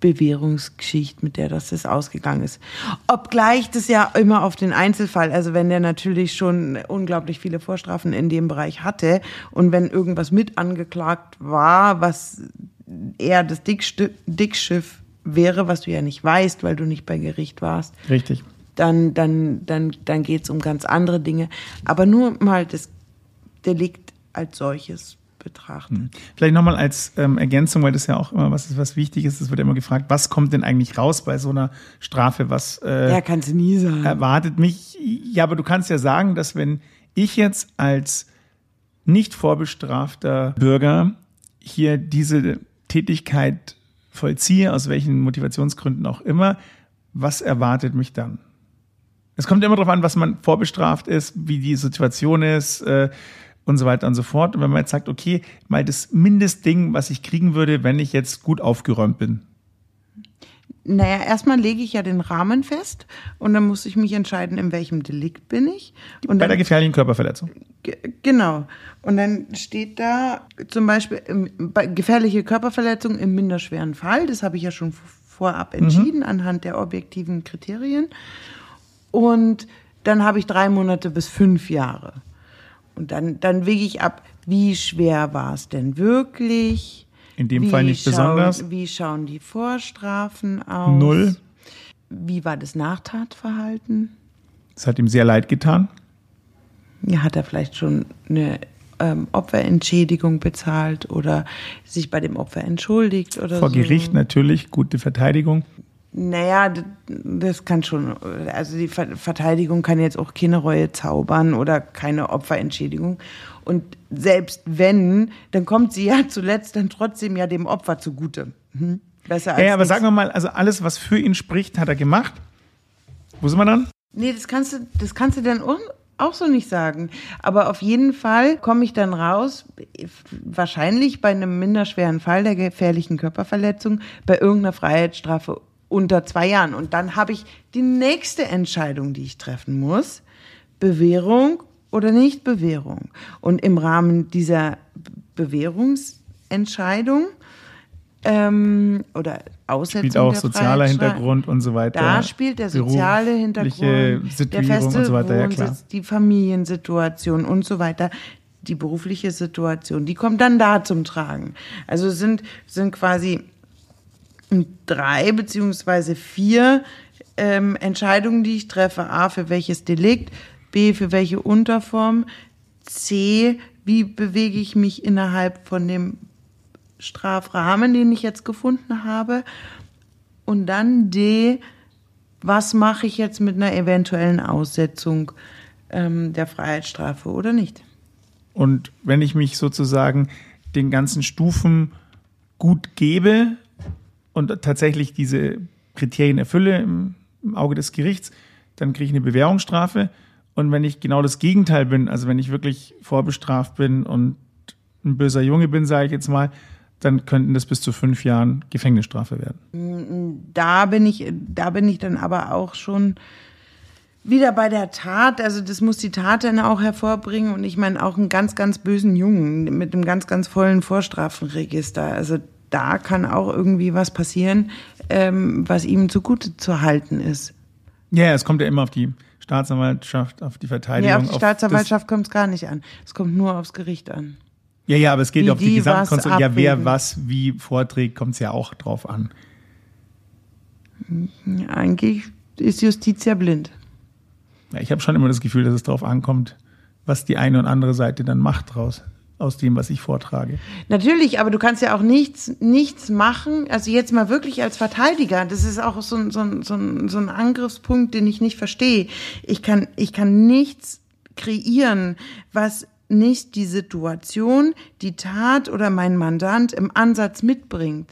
Bewährungsgeschichte, mit der das jetzt ausgegangen ist. Obgleich das ja immer auf den Einzelfall, also wenn der natürlich schon unglaublich viele Vorstrafen in dem Bereich hatte und wenn irgendwas mit angeklagt war, was eher das Dickstü- Dickschiff wäre, was du ja nicht weißt, weil du nicht bei Gericht warst, Richtig. dann, dann, dann, dann geht es um ganz andere Dinge. Aber nur mal das Delikt als solches betrachten. Vielleicht nochmal als ähm, Ergänzung, weil das ja auch immer was ist, was wichtig ist. Es wird ja immer gefragt, was kommt denn eigentlich raus bei so einer Strafe? Was äh, Ja, kannst du nie sagen. erwartet mich? Ja, aber du kannst ja sagen, dass wenn ich jetzt als nicht vorbestrafter Bürger hier diese Tätigkeit vollziehe, aus welchen Motivationsgründen auch immer, was erwartet mich dann? Es kommt immer darauf an, was man vorbestraft ist, wie die Situation ist äh, und so weiter und so fort. Und wenn man jetzt sagt, okay, mal das Mindestding, was ich kriegen würde, wenn ich jetzt gut aufgeräumt bin. Naja, erstmal lege ich ja den Rahmen fest und dann muss ich mich entscheiden, in welchem Delikt bin ich. Und Bei der dann, gefährlichen Körperverletzung. Ge- genau. Und dann steht da zum Beispiel gefährliche Körperverletzung im minderschweren Fall. Das habe ich ja schon vorab entschieden anhand der objektiven Kriterien. Und dann habe ich drei Monate bis fünf Jahre. Und dann, dann wege ich ab, wie schwer war es denn wirklich? In dem wie Fall nicht schauen, besonders. Wie schauen die Vorstrafen aus? Null. Wie war das Nachtatverhalten? Es hat ihm sehr leid getan. Ja, hat er vielleicht schon eine ähm, Opferentschädigung bezahlt oder sich bei dem Opfer entschuldigt oder Vor so? Gericht natürlich, gute Verteidigung. Naja, das kann schon, also die Ver- Verteidigung kann jetzt auch keine Reue zaubern oder keine Opferentschädigung. Und selbst wenn, dann kommt sie ja zuletzt dann trotzdem ja dem Opfer zugute. Mhm. Besser als Ja, aber nichts. sagen wir mal, also alles, was für ihn spricht, hat er gemacht. Wo sind wir dann? Nee, das kannst du, das kannst du dann auch so nicht sagen. Aber auf jeden Fall komme ich dann raus, wahrscheinlich bei einem minderschweren Fall der gefährlichen Körperverletzung, bei irgendeiner Freiheitsstrafe unter zwei Jahren. Und dann habe ich die nächste Entscheidung, die ich treffen muss. Bewährung oder nicht Bewährung. Und im Rahmen dieser Bewährungsentscheidung ähm, oder Aussetzung Spielt auch der sozialer Hintergrund und so weiter. da spielt der soziale Hintergrund, der feste und so weiter, ja klar. Wohnsitz, die Familiensituation und so weiter, die berufliche Situation, die kommt dann da zum Tragen. Also sind, sind quasi drei beziehungsweise vier ähm, Entscheidungen, die ich treffe. A, für welches Delikt, B, für welche Unterform, C, wie bewege ich mich innerhalb von dem Strafrahmen, den ich jetzt gefunden habe. Und dann D, was mache ich jetzt mit einer eventuellen Aussetzung ähm, der Freiheitsstrafe oder nicht? Und wenn ich mich sozusagen den ganzen Stufen gut gebe und tatsächlich diese Kriterien erfülle im, im Auge des Gerichts, dann kriege ich eine Bewährungsstrafe. Und wenn ich genau das Gegenteil bin, also wenn ich wirklich vorbestraft bin und ein böser Junge bin, sage ich jetzt mal, dann könnten das bis zu fünf Jahren Gefängnisstrafe werden. Da bin ich, da bin ich dann aber auch schon wieder bei der Tat. Also das muss die Tat dann auch hervorbringen. Und ich meine auch einen ganz, ganz bösen Jungen mit einem ganz, ganz vollen Vorstrafenregister. Also da kann auch irgendwie was passieren, ähm, was ihm zugute zu halten ist. Ja, es kommt ja immer auf die Staatsanwaltschaft, auf die Verteidigung. Nee, auf die Staatsanwaltschaft kommt es gar nicht an. Es kommt nur aufs Gericht an. Ja, ja, aber es geht Wie auf die, die Gesamtkonstellation. was Ja, wer was wie vorträgt, kommt es ja auch drauf an. Ja, eigentlich ist Justiz ja blind. Ja, ich habe schon immer das Gefühl, dass es darauf ankommt, was die eine und andere Seite dann macht draus, aus dem, was ich vortrage. Natürlich, aber du kannst ja auch nichts, nichts machen. Also jetzt mal wirklich als Verteidiger. Das ist auch so ein, so ein, so ein, so ein Angriffspunkt, den ich nicht verstehe. Ich kann, ich kann nichts kreieren, was nicht die Situation, die Tat oder mein Mandant im Ansatz mitbringt.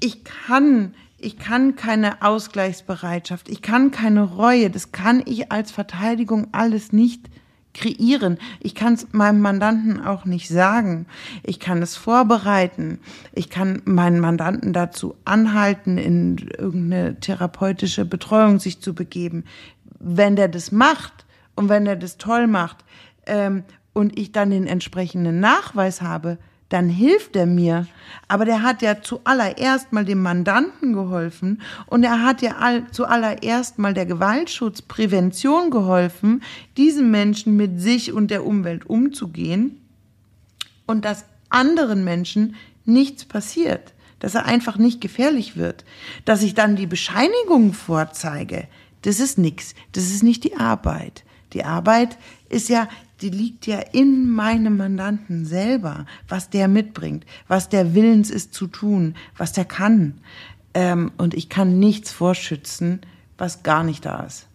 Ich kann, ich kann keine Ausgleichsbereitschaft, ich kann keine Reue, das kann ich als Verteidigung alles nicht kreieren. Ich kann es meinem Mandanten auch nicht sagen. Ich kann es vorbereiten. Ich kann meinen Mandanten dazu anhalten, in irgendeine therapeutische Betreuung sich zu begeben. Wenn der das macht und wenn er das toll macht ähm, und ich dann den entsprechenden Nachweis habe, dann hilft er mir. Aber der hat ja zuallererst mal dem Mandanten geholfen und er hat ja all, zuallererst mal der Gewaltschutzprävention geholfen, diesen Menschen mit sich und der Umwelt umzugehen und dass anderen Menschen nichts passiert, dass er einfach nicht gefährlich wird, dass ich dann die Bescheinigung vorzeige. Das ist nix, das ist nicht die Arbeit. Die Arbeit ist ja, die liegt ja in meinem Mandanten selber, was der mitbringt, was der willens ist zu tun, was der kann. Ähm, und ich kann nichts vorschützen, was gar nicht da ist.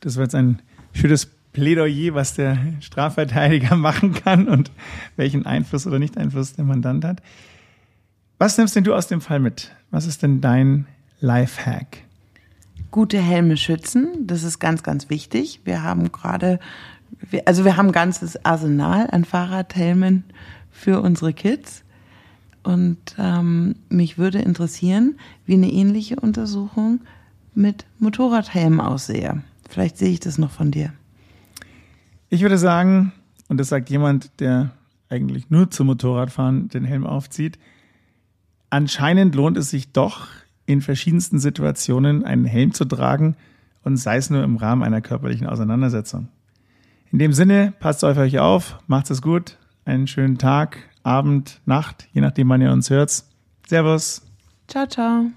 Das war jetzt ein schönes Plädoyer, was der Strafverteidiger machen kann und welchen Einfluss oder Nicht-Einfluss der Mandant hat. Was nimmst denn du aus dem Fall mit? Was ist denn dein Lifehack? Gute Helme schützen, das ist ganz, ganz wichtig. Wir haben gerade, wir- also wir haben ein ganzes Arsenal an Fahrradhelmen für unsere Kids. Und ähm, mich würde interessieren, wie eine ähnliche Untersuchung mit Motorradhelmen aussehe. Vielleicht sehe ich das noch von dir. Ich würde sagen, und das sagt jemand, der eigentlich nur zum Motorradfahren den Helm aufzieht, anscheinend lohnt es sich doch, in verschiedensten Situationen einen Helm zu tragen und sei es nur im Rahmen einer körperlichen Auseinandersetzung. In dem Sinne, passt auf euch auf, macht es gut, einen schönen Tag, Abend, Nacht, je nachdem, wann ihr uns hört. Servus. Ciao, ciao.